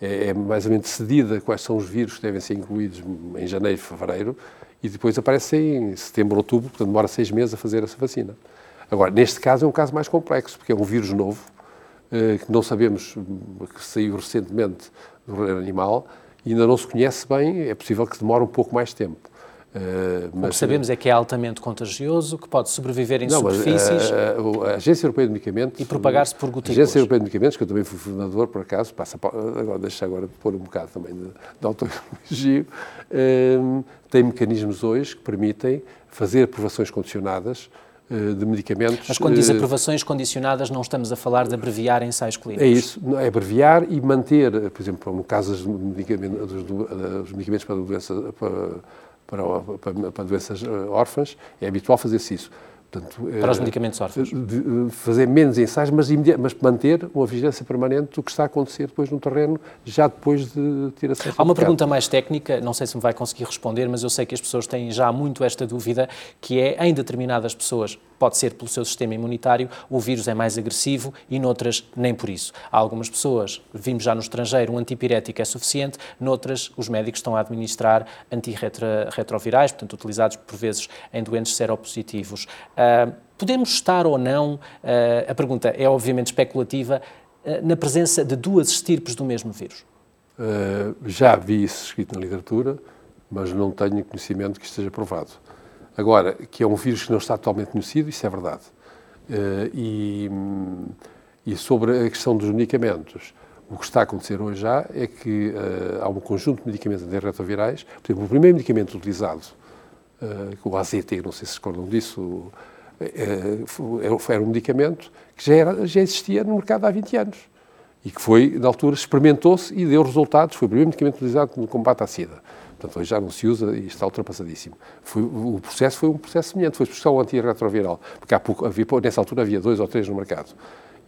é, é mais ou menos decidida quais são os vírus que devem ser incluídos em janeiro, fevereiro, e depois aparecem em setembro, outubro, portanto demora seis meses a fazer essa vacina. Agora, neste caso é um caso mais complexo, porque é um vírus novo, que não sabemos, que saiu recentemente do reino animal, ainda não se conhece bem, é possível que demore um pouco mais tempo. Uh, mas, o que sabemos é que é altamente contagioso, que pode sobreviver em não, superfícies. A, a, a, Agência Europeia de Medicamentos. E propagar-se por gotículas. A Agência Europeia de Medicamentos, que eu também fui fundador, por acaso, passa, agora, deixa agora pôr um bocado também de, de autoelogio, uh, tem mecanismos hoje que permitem fazer aprovações condicionadas eh, de medicamentos. Mas quando diz eh, aprovações condicionadas, não estamos a falar de abreviar ensaios clínicos. É isso, é abreviar e manter, por exemplo, no caso dos medicamentos, dos medicamentos para, doença, para, para, para doenças eh, órfãs, é habitual fazer-se isso. Portanto, para os medicamentos órfãos. fazer menos ensaios, mas, mas manter uma vigilância permanente do que está a acontecer depois no terreno, já depois de ter acesso Há uma pergunta mais técnica, não sei se me vai conseguir responder, mas eu sei que as pessoas têm já muito esta dúvida, que é, em determinadas pessoas, pode ser pelo seu sistema imunitário, o vírus é mais agressivo e noutras nem por isso. Há algumas pessoas, vimos já no estrangeiro, um antipirético é suficiente, noutras os médicos estão a administrar antirretrovirais, portanto utilizados por vezes em doentes seropositivos. Uh, podemos estar ou não, uh, a pergunta é obviamente especulativa, uh, na presença de duas estirpes do mesmo vírus? já vi isso escrito na literatura, mas não tenho conhecimento que esteja provado. Agora, que é um vírus que não está totalmente conhecido, isso é verdade. Uh, e, e, sobre a questão dos medicamentos, o que está a acontecer hoje já é que uh, há um conjunto de medicamentos antirretrovirais. Por exemplo, o primeiro medicamento utilizado, uh, o AZT, não sei se se recordam disso, era um medicamento que já, era, já existia no mercado há 20 anos e que foi, na altura, experimentou-se e deu resultados. Foi o primeiro medicamento utilizado no combate à SIDA. Portanto, hoje já não se usa e está ultrapassadíssimo. Foi, o processo foi um processo semelhante, foi só o antirretroviral, porque há pouco, havia, nessa altura havia dois ou três no mercado.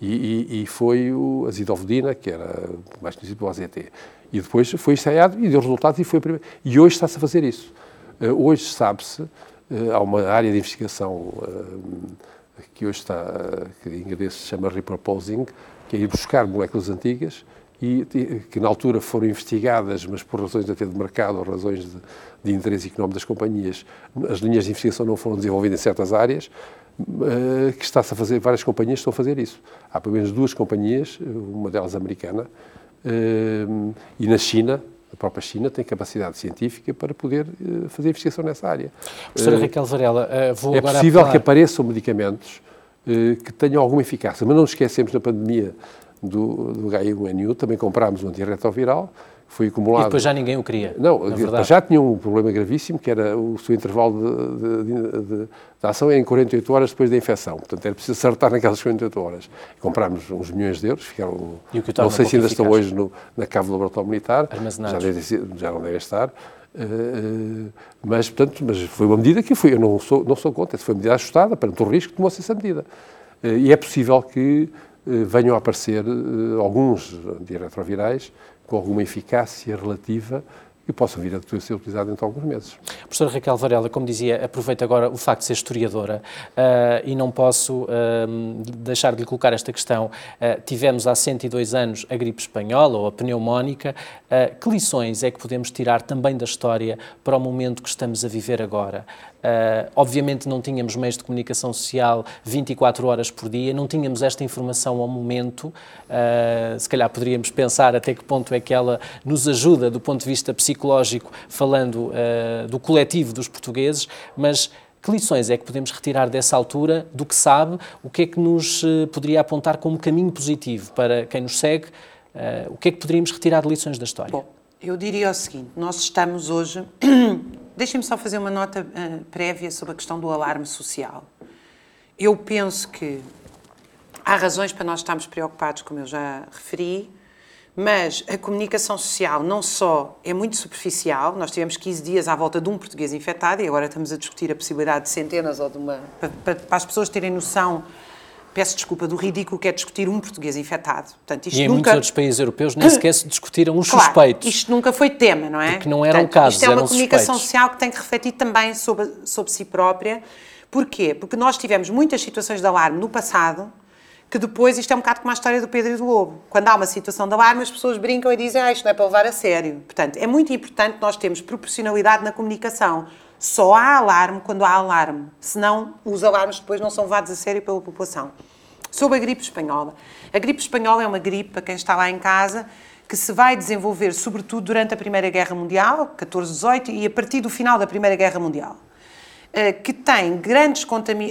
E, e, e foi o azidovodina, que era mais conhecido pelo AZT. E depois foi ensaiado e deu resultados e foi primeiro. E hoje está-se a fazer isso. Uh, hoje sabe-se, uh, há uma área de investigação uh, que hoje está, que em inglês se chama repurposing, que é ir buscar moléculas antigas e que na altura foram investigadas, mas por razões até de mercado ou razões de, de interesse económico das companhias, as linhas de investigação não foram desenvolvidas em certas áreas, uh, que está-se a fazer, várias companhias estão a fazer isso. Há pelo menos duas companhias, uma delas americana, uh, e na China, a própria China tem capacidade científica para poder uh, fazer investigação nessa área. Professora Raquel Varela, vou é agora É possível que apareçam medicamentos que tenham alguma eficácia, mas não nos esquecemos na pandemia do, do H1N1, também comprámos um antirretroviral, foi acumulado... E depois já ninguém o queria, Não, já tinha um problema gravíssimo, que era o seu intervalo de, de, de, de, ação em 48 horas depois da infecção. Portanto, era preciso acertar naquelas 48 horas. Comprámos uns milhões de euros, ficaram... não sei se ainda estão hoje no, na cave do laboratório militar. Armazenados. Já, deve, já não devem estar. Uh, mas, portanto, mas foi uma medida que fui, eu não sou, não sou contra, foi uma medida ajustada, para o risco, tomou-se essa medida. Uh, e é possível que venham a aparecer eh, alguns antirretrovirais com alguma eficácia relativa e possam vir a ser utilizado dentro de alguns meses. Professora Raquel Varela, como dizia, aproveito agora o facto de ser historiadora uh, e não posso uh, deixar de lhe colocar esta questão. Uh, tivemos há 102 anos a gripe espanhola ou a pneumónica. que lições é que podemos tirar também da história para o momento que estamos a viver agora? Uh, obviamente não tínhamos meios de comunicação social 24 horas por dia, não tínhamos esta informação ao momento. Uh, se calhar poderíamos pensar até que ponto é que ela nos ajuda do ponto de vista psicológico, falando uh, do coletivo dos portugueses, mas que lições é que podemos retirar dessa altura, do que sabe, o que é que nos poderia apontar como caminho positivo para quem nos segue, o que é que poderíamos retirar de lições da história? Bom Eu diria o seguinte: nós estamos hoje. Deixem-me só fazer uma nota uh, prévia sobre a questão do alarme social. Eu penso que há razões para nós estarmos preocupados, como eu já referi, mas a comunicação social não só é muito superficial, nós tivemos 15 dias à volta de um português infectado e agora estamos a discutir a possibilidade de centenas ou de uma. para, para, para as pessoas terem noção peço desculpa, do ridículo que é discutir um português infectado. Portanto, isto e em nunca... muitos outros países europeus nem sequer se discutiram os claro, suspeitos. isto nunca foi tema, não é? Porque não eram Portanto, casos, Isto é uma comunicação suspeitos. social que tem que refletir também sobre, sobre si própria. Porquê? Porque nós tivemos muitas situações de alarme no passado que depois isto é um bocado como a história do Pedro e do Lobo. Quando há uma situação de alarme, as pessoas brincam e dizem ah, isto não é para levar a sério. Portanto, é muito importante nós termos proporcionalidade na comunicação. Só há alarme quando há alarme, senão os alarmes depois não são levados a sério pela população. Sobre a gripe espanhola. A gripe espanhola é uma gripe, para quem está lá em casa, que se vai desenvolver sobretudo durante a Primeira Guerra Mundial, 14, 18, e a partir do final da Primeira Guerra Mundial. Eh, que tem grandes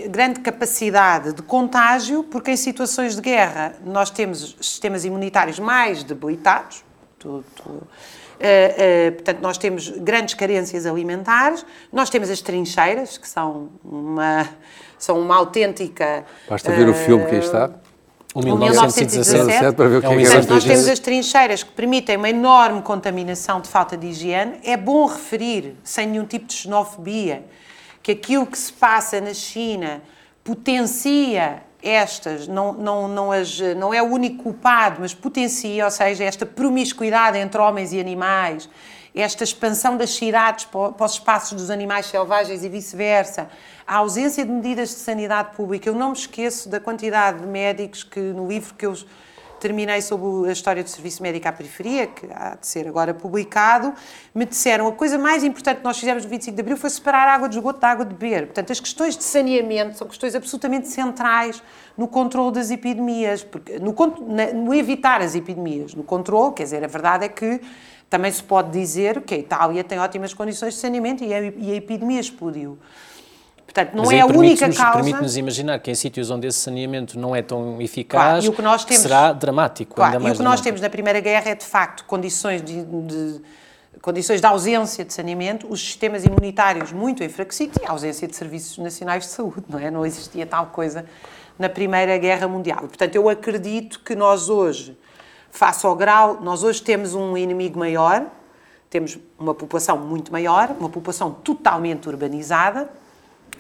grande capacidade de contágio, porque em situações de guerra nós temos sistemas imunitários mais debilitados, tudo, tudo. Uh, uh, portanto, nós temos grandes carências alimentares, nós temos as trincheiras, que são uma, são uma autêntica. Basta ver o filme que aí está. O 1917, para ver o que é, é Nós temos as trincheiras que permitem uma enorme contaminação de falta de higiene. É bom referir, sem nenhum tipo de xenofobia, que aquilo que se passa na China potencia estas, não, não, não, as, não é o único culpado, mas potencia, ou seja, esta promiscuidade entre homens e animais, esta expansão das cidades para, os espaços dos animais selvagens e vice-versa, a ausência de medidas de sanidade pública. Eu não me esqueço da quantidade de médicos que, no livro que eu terminei sobre a história do Serviço Médico à Periferia, que há de ser agora publicado, me disseram a coisa mais importante que nós fizemos no 25 de Abril foi separar a água de esgoto da água de beber. Portanto, as questões de saneamento são questões absolutamente centrais no controle das epidemias, porque, no, no evitar as epidemias, no controle, quer dizer, a verdade é que também se pode dizer que a Itália tem ótimas condições de saneamento e a, e a epidemia explodiu. Portanto, não é a única causa. Permite-nos imaginar que em sítios onde esse saneamento não é tão eficaz, claro, temos, será dramático. Claro, ainda mais e o que nós temos na Primeira Guerra é, de facto, condições de, de condições de ausência de saneamento, os sistemas imunitários muito enfraquecidos e a ausência de serviços nacionais de saúde, não é? Não existia tal coisa na Primeira Guerra Mundial. Portanto, eu acredito que nós hoje, face ao grau, nós hoje temos um inimigo maior, temos uma população muito maior, uma população totalmente urbanizada,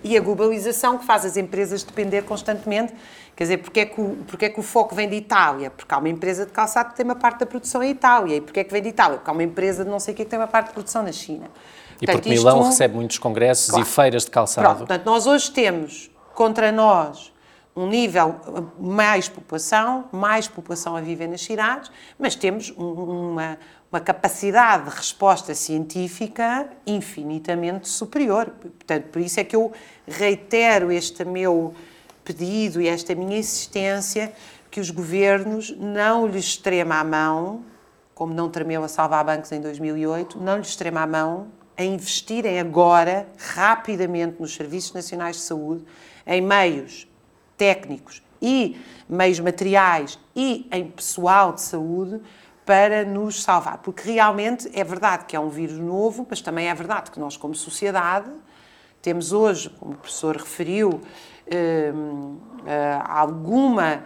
e a globalização que faz as empresas depender constantemente. Quer dizer, porque é, que o, porque é que o foco vem de Itália? Porque há uma empresa de calçado que tem uma parte da produção em Itália. E porque é que vem de Itália? Porque há uma empresa de não sei o que que tem uma parte de produção na China. E portanto, porque Milão isto, recebe muitos congressos claro, e feiras de calçado. Pronto, portanto, nós hoje temos contra nós um nível mais população, mais população a viver nas cidades, mas temos uma, uma capacidade de resposta científica infinitamente superior. Portanto, por isso é que eu reitero este meu pedido e esta minha insistência que os governos não lhes extrema a mão, como não tremeu a salvar bancos em 2008, não lhes extrema a mão a investirem agora, rapidamente, nos Serviços Nacionais de Saúde, em meios técnicos e meios materiais e em pessoal de saúde para nos salvar. Porque realmente é verdade que é um vírus novo, mas também é verdade que nós, como sociedade, temos hoje, como o professor referiu, hum, eh, alguma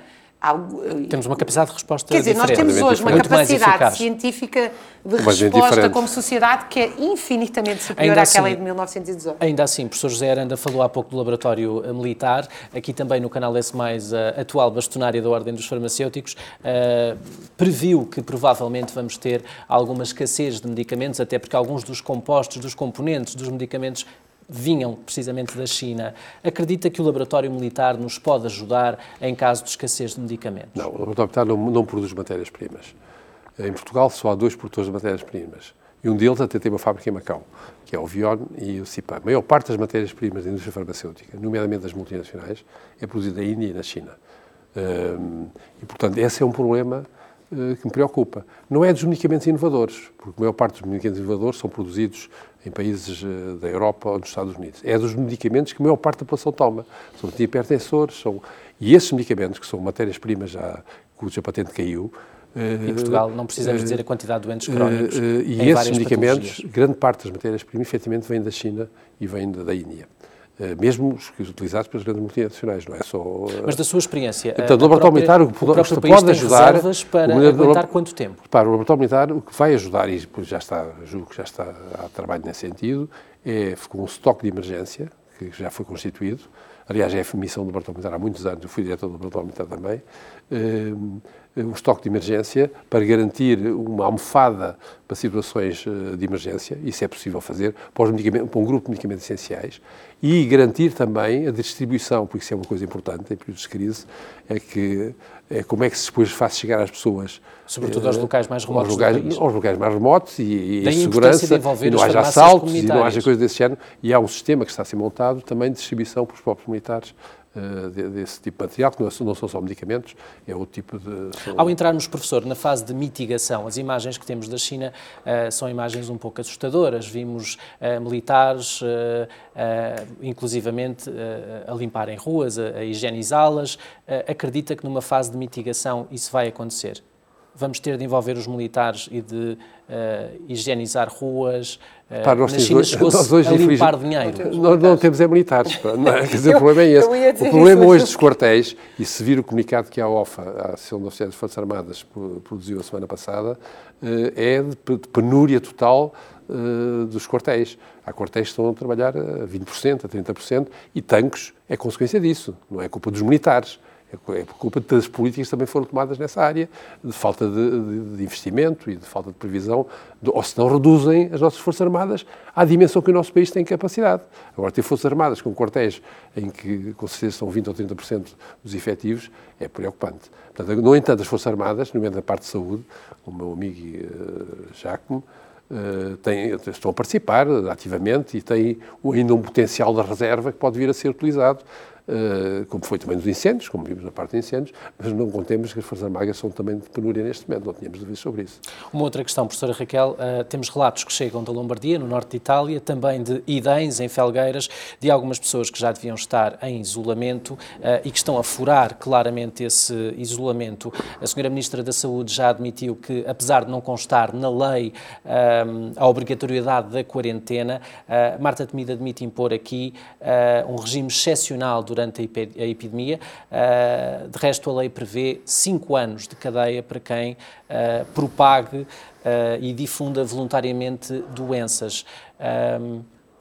temos uma capacidade de resposta Quer dizer, diferente. nós temos hoje uma capacidade científica de resposta como sociedade que é infinitamente superior ainda àquela assim, de 1918. Ainda assim, o professor José Aranda falou há pouco do laboratório militar, aqui também no canal S+, a atual bastonária da Ordem dos Farmacêuticos, uh, previu que provavelmente vamos ter alguma escassez de medicamentos, até porque alguns dos compostos, dos componentes dos medicamentos vinham precisamente da China. Acredita que o laboratório militar nos pode ajudar em caso de escassez de medicamentos? Não, o laboratório militar não, não produz matérias-primas. Em Portugal só há dois produtores de matérias-primas. E um deles até tem uma fábrica em Macau, que é o Vion e o CIPA. A maior parte das matérias-primas da indústria farmacêutica, nomeadamente das multinacionais, é produzida na Índia e na China. e, portanto, esse é um problema que me preocupa. Não é dos medicamentos inovadores, porque a maior parte dos medicamentos inovadores são produzidos em países eh, da Europa ou dos Estados Unidos. É dos medicamentos que a maior parte da população toma. São antihipertensores, são... e esses medicamentos, que são matérias-primas já cuja patente caiu, Em Portugal não precisamos dizer a quantidade de doentes crónicos. e esses medicamentos, grande parte das matérias-primas, efetivamente, vêm da China e vêm da Índia. Eh, mesmo os utilizados pelas grandes multinacionais, não é só... Eh, Mas da sua experiência, então, o laboratório militar o, que o pode ajudar... para o, aguentar quanto tempo? Para o laboratório militar o que vai ajudar, e já está, julgo que já está a trabalho nesse sentido, é com um estoque de emergência, que já foi constituído, aliás é a missão do laboratório militar há muitos anos, eu fui diretor do laboratório militar também, eh, um estoque de emergência para garantir uma almofada para situações de emergência, isso é possível fazer, para, para um grupo de medicamentos essenciais, e garantir também a distribuição, porque isso é uma coisa importante em períodos de crise, é que é como é que se depois faz chegar às pessoas. Sobretudo aos locais mais remotos aos locais, aos locais mais remotos e, e segurança, e não haja assaltos e não haja coisas desse género. E há um sistema que está a ser montado também de distribuição para os próprios militares desse tipo de material, que não, são só medicamentos, é outro tipo de... Ao entrarmos, professor, na fase de mitigação, as imagens que temos da China uh, são imagens um pouco assustadoras. Vimos uh, militares, inclusivamente, a limparem ruas, a, a higienizá-las. acredita que numa fase de mitigação isso vai acontecer? Vamos ter de envolver os militares e de uh, higienizar ruas. Uh, Para nós na China chegou-se a limpar dinheiro. Nós não temos é militares. Não é? Quer dizer, o problema é esse. O problema hoje dos quartéis, e se vir o comunicado que a OFA, a Associação de Oficiais das Forças Armadas, produziu a semana passada, uh, é de penúria total dos quartéis. Há quartéis que estão a trabalhar a 20%, a 30%, e tanques é consequência disso, não é culpa dos militares. É, é culpa das políticas que também foram tomadas nessa área, de falta de, de, investimento e de falta de previsão, de, ou se não reduzem as nossas Forças Armadas à dimensão que o nosso país tem capacidade. Agora, ter Forças Armadas com quartéis em que, com certeza, são 20% ou 30% dos efetivos é preocupante. Portanto, no entanto, as Forças Armadas, no meio da parte de saúde, o meu amigo uh, Uh, estão a participar ativamente e têm ainda um potencial de reserva que pode vir a ser utilizado como foi também nos incêndios, como vimos na parte de incêndios, mas não contemos que as Forças Armadas são também de penúria neste momento, não tínhamos dúvidas sobre isso. Uma outra questão, professora Raquel, uh, temos relatos que chegam da Lombardia, no norte de Itália, também de idens, em Felgueiras, de algumas pessoas que já deviam estar em isolamento uh, e que estão a furar claramente esse isolamento. A senhora Ministra da Saúde já admitiu que, apesar de não constar na lei a obrigatoriedade da quarentena, Marta Temida admite impor aqui um regime excepcional durante durante a epidemia. Uh, de resto, a lei prevê cinco anos de cadeia para quem uh, propague uh, e difunda voluntariamente doenças.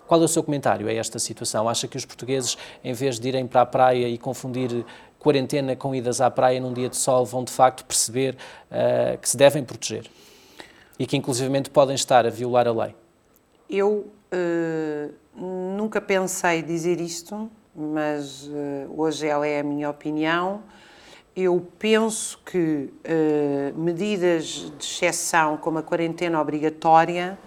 qual é o seu comentário a esta situação? Acha que os portugueses, em vez de irem para a praia e confundir quarentena com idas à praia num dia de sol, vão de facto perceber que se devem proteger e que, inclusivamente, podem estar a violar a lei? Eu nunca pensei dizer isto, mas uh, hoje ela é a minha opinião. Eu penso que uh, medidas de exceção, como a quarentena obrigatória,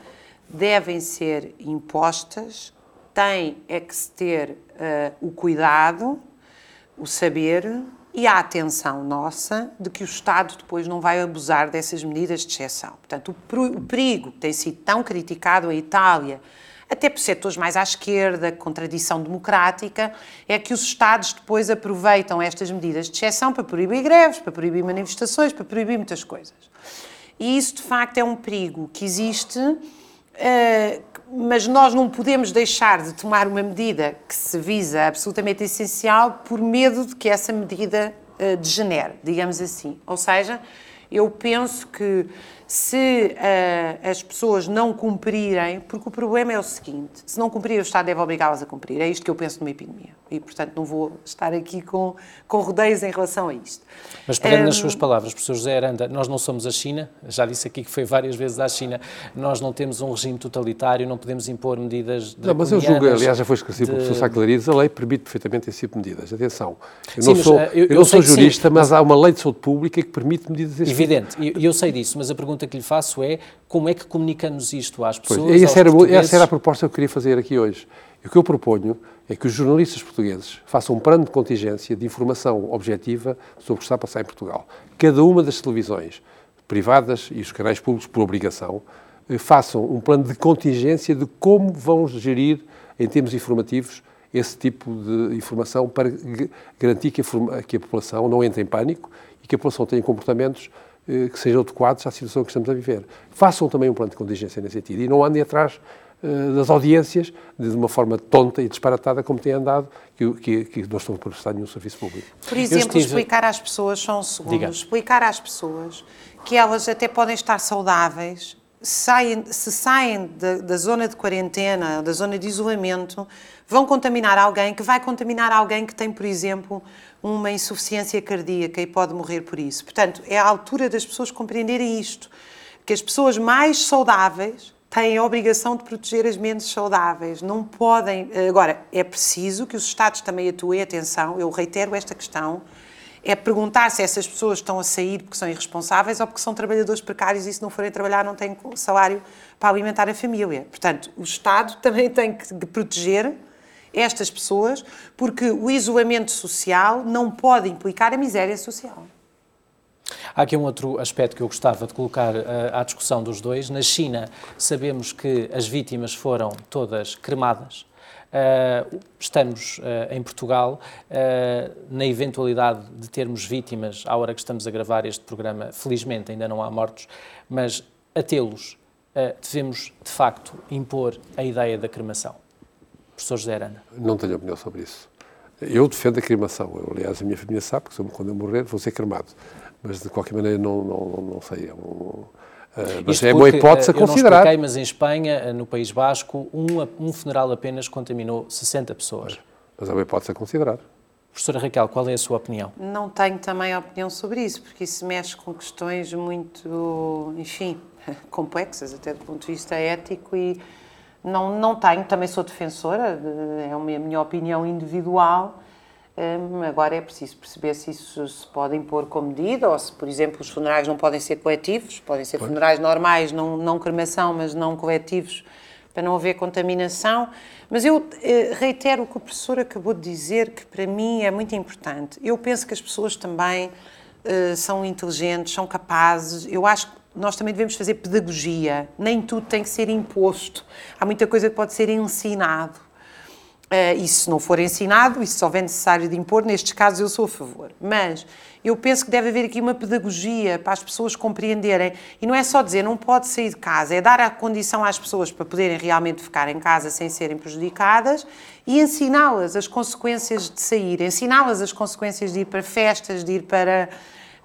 devem ser impostas, tem é que se ter uh, o cuidado, o saber e a atenção nossa de que o Estado depois não vai abusar dessas medidas de exceção. Portanto, o perigo que tem sido tão criticado a Itália, até por setores mais à esquerda, contradição democrática, é que os Estados depois aproveitam estas medidas de exceção para proibir greves, para proibir manifestações, para proibir muitas coisas. E isso, de facto, é um perigo que existe, eh, mas nós não podemos deixar de tomar uma medida que se visa absolutamente essencial por medo de que essa medida eh, degenere, digamos assim. Ou seja, eu penso que se uh, as pessoas não cumprirem, porque o problema é o seguinte: se não cumprir, o Estado deve obrigá-las a cumprir. É isto que eu penso numa epidemia. E, portanto, não vou estar aqui com, com rodeios em relação a isto. Mas, pegando um, nas suas palavras, professor José Aranda, nós não somos a China, já disse aqui que foi várias vezes à China, nós não temos um regime totalitário, não podemos impor medidas. Não, mas eu julgo, aliás, já foi esclarecido de... pelo professor Saclarides, a lei permite perfeitamente esse tipo de medidas. Atenção, eu não Sim, sou, mas, eu, eu, eu não sou jurista, sim, mas há uma lei de saúde pública que permite medidas desse tipo. Evidente, tipo. e eu, eu sei disso, mas a pergunta que lhe faço é como é que comunicamos isto às pessoas? Pois, essa, era, essa era a proposta que eu queria fazer aqui hoje. E o que eu proponho é que os jornalistas portugueses façam um plano de contingência de informação objetiva sobre o que está a passar em Portugal. Cada uma das televisões privadas e os canais públicos, por obrigação, eh, façam um plano de contingência de como vão gerir, em termos informativos, esse tipo de informação para garantir que a, que a população não entre em pânico e que a população tenha comportamentos que sejam adequados à situação que estamos a viver. Façam também um plano de contingência nesse sentido e não andem atrás uh, das audiências de uma forma tonta e disparatada como tem andado, que, que, que não estão a prestar nenhum serviço público. Por exemplo, explicar às pessoas, só um segundo, Diga. explicar às pessoas que elas até podem estar saudáveis, saem, se saem da, da zona de quarentena, da zona de isolamento, vão contaminar alguém que vai contaminar alguém que tem, por exemplo, uma insuficiência cardíaca e pode morrer por isso. Portanto, é a altura das pessoas compreenderem isto, que as pessoas mais saudáveis têm a obrigação de proteger as menos saudáveis. Não podem. Agora, é preciso que os Estados também atuem. Atenção, eu reitero esta questão é perguntar se essas pessoas estão a sair porque são irresponsáveis ou porque são trabalhadores precários e se não forem trabalhar não têm salário para alimentar a família. Portanto, o Estado também tem que proteger estas pessoas porque o isolamento social não pode implicar a miséria social. Há aqui um outro aspecto que eu gostava de colocar uh, à discussão dos dois. Na China, sabemos que as vítimas foram todas cremadas Uh, estamos uh, em Portugal, na eventualidade de termos vítimas, à hora que estamos a gravar este programa, felizmente ainda não há mortos, mas a tê-los, devemos de facto impor a ideia da cremação. Professor José Arana. Não tenho opinião sobre isso. Eu defendo a cremação. Eu, aliás, a minha família sabe que quando eu morrer vou ser cremado. Mas de qualquer maneira não, não, não sei. É um, Uh, mas Isto é uma hipótese a considerar. Eu não expliquei, mas em Espanha, eh, no País Basco, um, um funeral apenas contaminou 60 pessoas. Mas é uma hipótese a considerar. Professora Raquel, qual é a sua opinião? Não tenho também opinião sobre isso, porque isso mexe com questões muito, enfim, complexas, até do ponto de vista ético, e não, não tenho, também sou defensora, é a minha opinião individual, um, agora é preciso perceber se isso se pode impor como medida ou se, por exemplo, os funerais não podem ser coletivos, podem ser funerais normais, não, não cremação, mas não coletivos, para não haver contaminação. Mas eu eh, reitero o que o professor acabou de dizer, que para mim é muito importante. Eu penso que as pessoas também eh, são inteligentes, são capazes. Eu acho que nós também devemos fazer pedagogia. Nem tudo tem que ser imposto. Há muita coisa que pode ser ensinado. Uh, e se não for ensinado, e se houver necessário de impor, nestes casos eu sou a favor. Mas eu penso que deve haver aqui uma pedagogia para as pessoas compreenderem. E não é só dizer não pode sair de casa, é dar a condição às pessoas para poderem realmente ficar em casa sem serem prejudicadas e ensiná-las as consequências de sair, ensiná-las as consequências de ir para festas, de ir para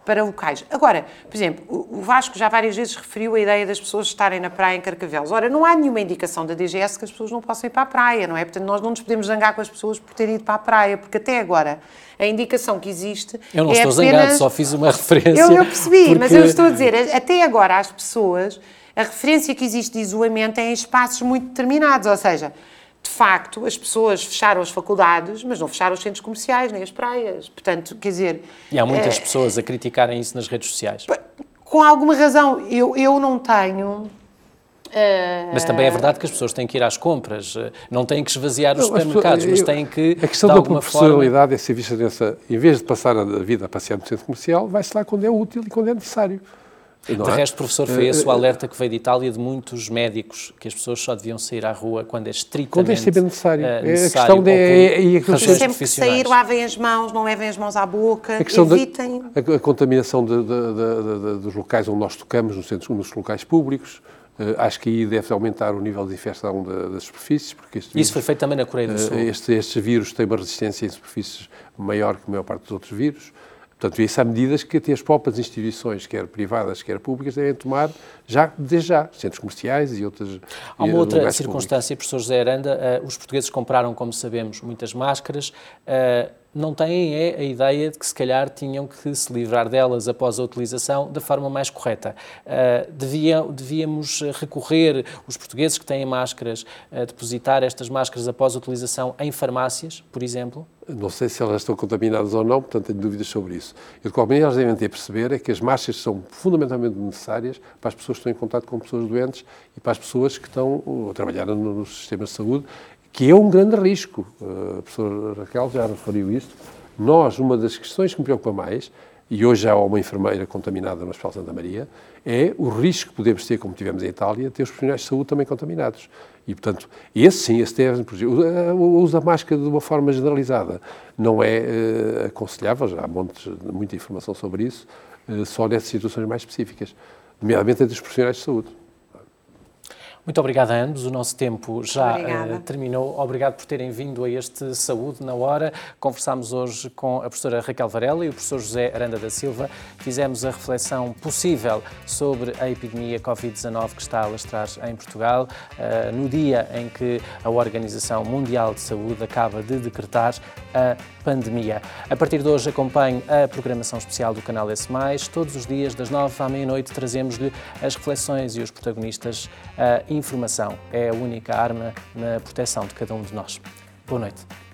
para locais. Agora, por exemplo, o Vasco já várias vezes referiu a ideia das pessoas estarem na praia em Carcavelos. Ora, não há nenhuma indicação da DGS que as pessoas não possam ir para a praia, não é? Portanto, nós não nos podemos zangar com as pessoas por terem ido para a praia, porque até agora a indicação que existe. Eu não é estou apenas... zangado, só fiz uma referência. Eu, eu percebi, porque... mas eu estou a dizer, até agora as pessoas, a referência que existe de isolamento é em espaços muito determinados, ou seja, facto, as pessoas fecharam as faculdades, mas não fecharam os centros comerciais nem as praias. Portanto, quer dizer. E há muitas é, pessoas a criticarem isso nas redes sociais. Com alguma razão. Eu, eu não tenho. Uh, mas também é verdade que as pessoas têm que ir às compras, eh, não têm que esvaziar os não, supermercados, mas têm que. A questão da profissionalidade forma... é ser vista nessa. Em vez de passar a vida a passear no centro comercial, vai-se lá quando é útil e quando é necessário. De é? resto, professor, foi esse o eh, alerta que veio de Itália de muitos médicos, que as pessoas só deviam sair à rua quando é estritamente quando é necessário. Uh, necessário. A questão de, é, é, é, sempre que sair, lavem as mãos, não levem as mãos à boca, evitem... A, a, contaminação de, de, de, dos locais onde nós tocamos, nos, centros, nos locais públicos, Uh, acho que aí deve aumentar o nível de infecção de, das superfícies. Porque Isso vírus, foi feito também na Coreia do Sul. Uh, este, estes vírus têm uma resistência em superfícies maior que a maior parte dos outros vírus. Portanto, isso há medidas que até as próprias instituições, quer privadas, quer públicas, devem tomar já, desde já, centros comerciais e outras. Há uma outra circunstância, públicos. professor José Aranda, uh, os portugueses compraram, como sabemos, muitas máscaras. Uh, não têm é a ideia de que se calhar tinham que se livrar delas após a utilização da forma mais correta. Uh, devíamos recorrer, os portugueses que têm máscaras, a depositar estas máscaras após a utilização em farmácias, por exemplo? Não sei se elas estão contaminadas ou não, portanto tenho dúvidas sobre isso. E de qualquer maneira elas devem ter perceber é que as máscaras são fundamentalmente necessárias para as pessoas que estão em contato com pessoas doentes e para as pessoas que estão a trabalhar nos sistemas de saúde que é um grande risco. Uh, a professora Raquel já referiu isto. Nós, uma das questões que me preocupa mais e hoje há uma enfermeira contaminada no Hospital Santa Maria, é o risco que podemos ter, como tivemos em Itália, ter os profissionais de saúde também contaminados. E, portanto, esse sim, esse deve O uso da máscara de uma forma generalizada não é uh, aconselhável, já há montes, muita informação sobre isso, uh, só nessas situações mais específicas, nomeadamente entre os profissionais de saúde. Muito obrigado a ambos. O nosso tempo já uh, terminou. Obrigado por terem vindo a este Saúde na Hora. Conversámos hoje com a professora Raquel Varela e o professor José Aranda da Silva. Fizemos a reflexão possível sobre a epidemia Covid-19 que está a lastrar em Portugal, uh, no dia em que a Organização Mundial de Saúde acaba de decretar a pandemia. A partir de hoje acompanhe a programação especial do canal S+. Todos os dias, das nove à meia-noite, trazemos-lhe as reflexões e os protagonistas uh, informação é a única arma na proteção de cada um de nós. Boa noite.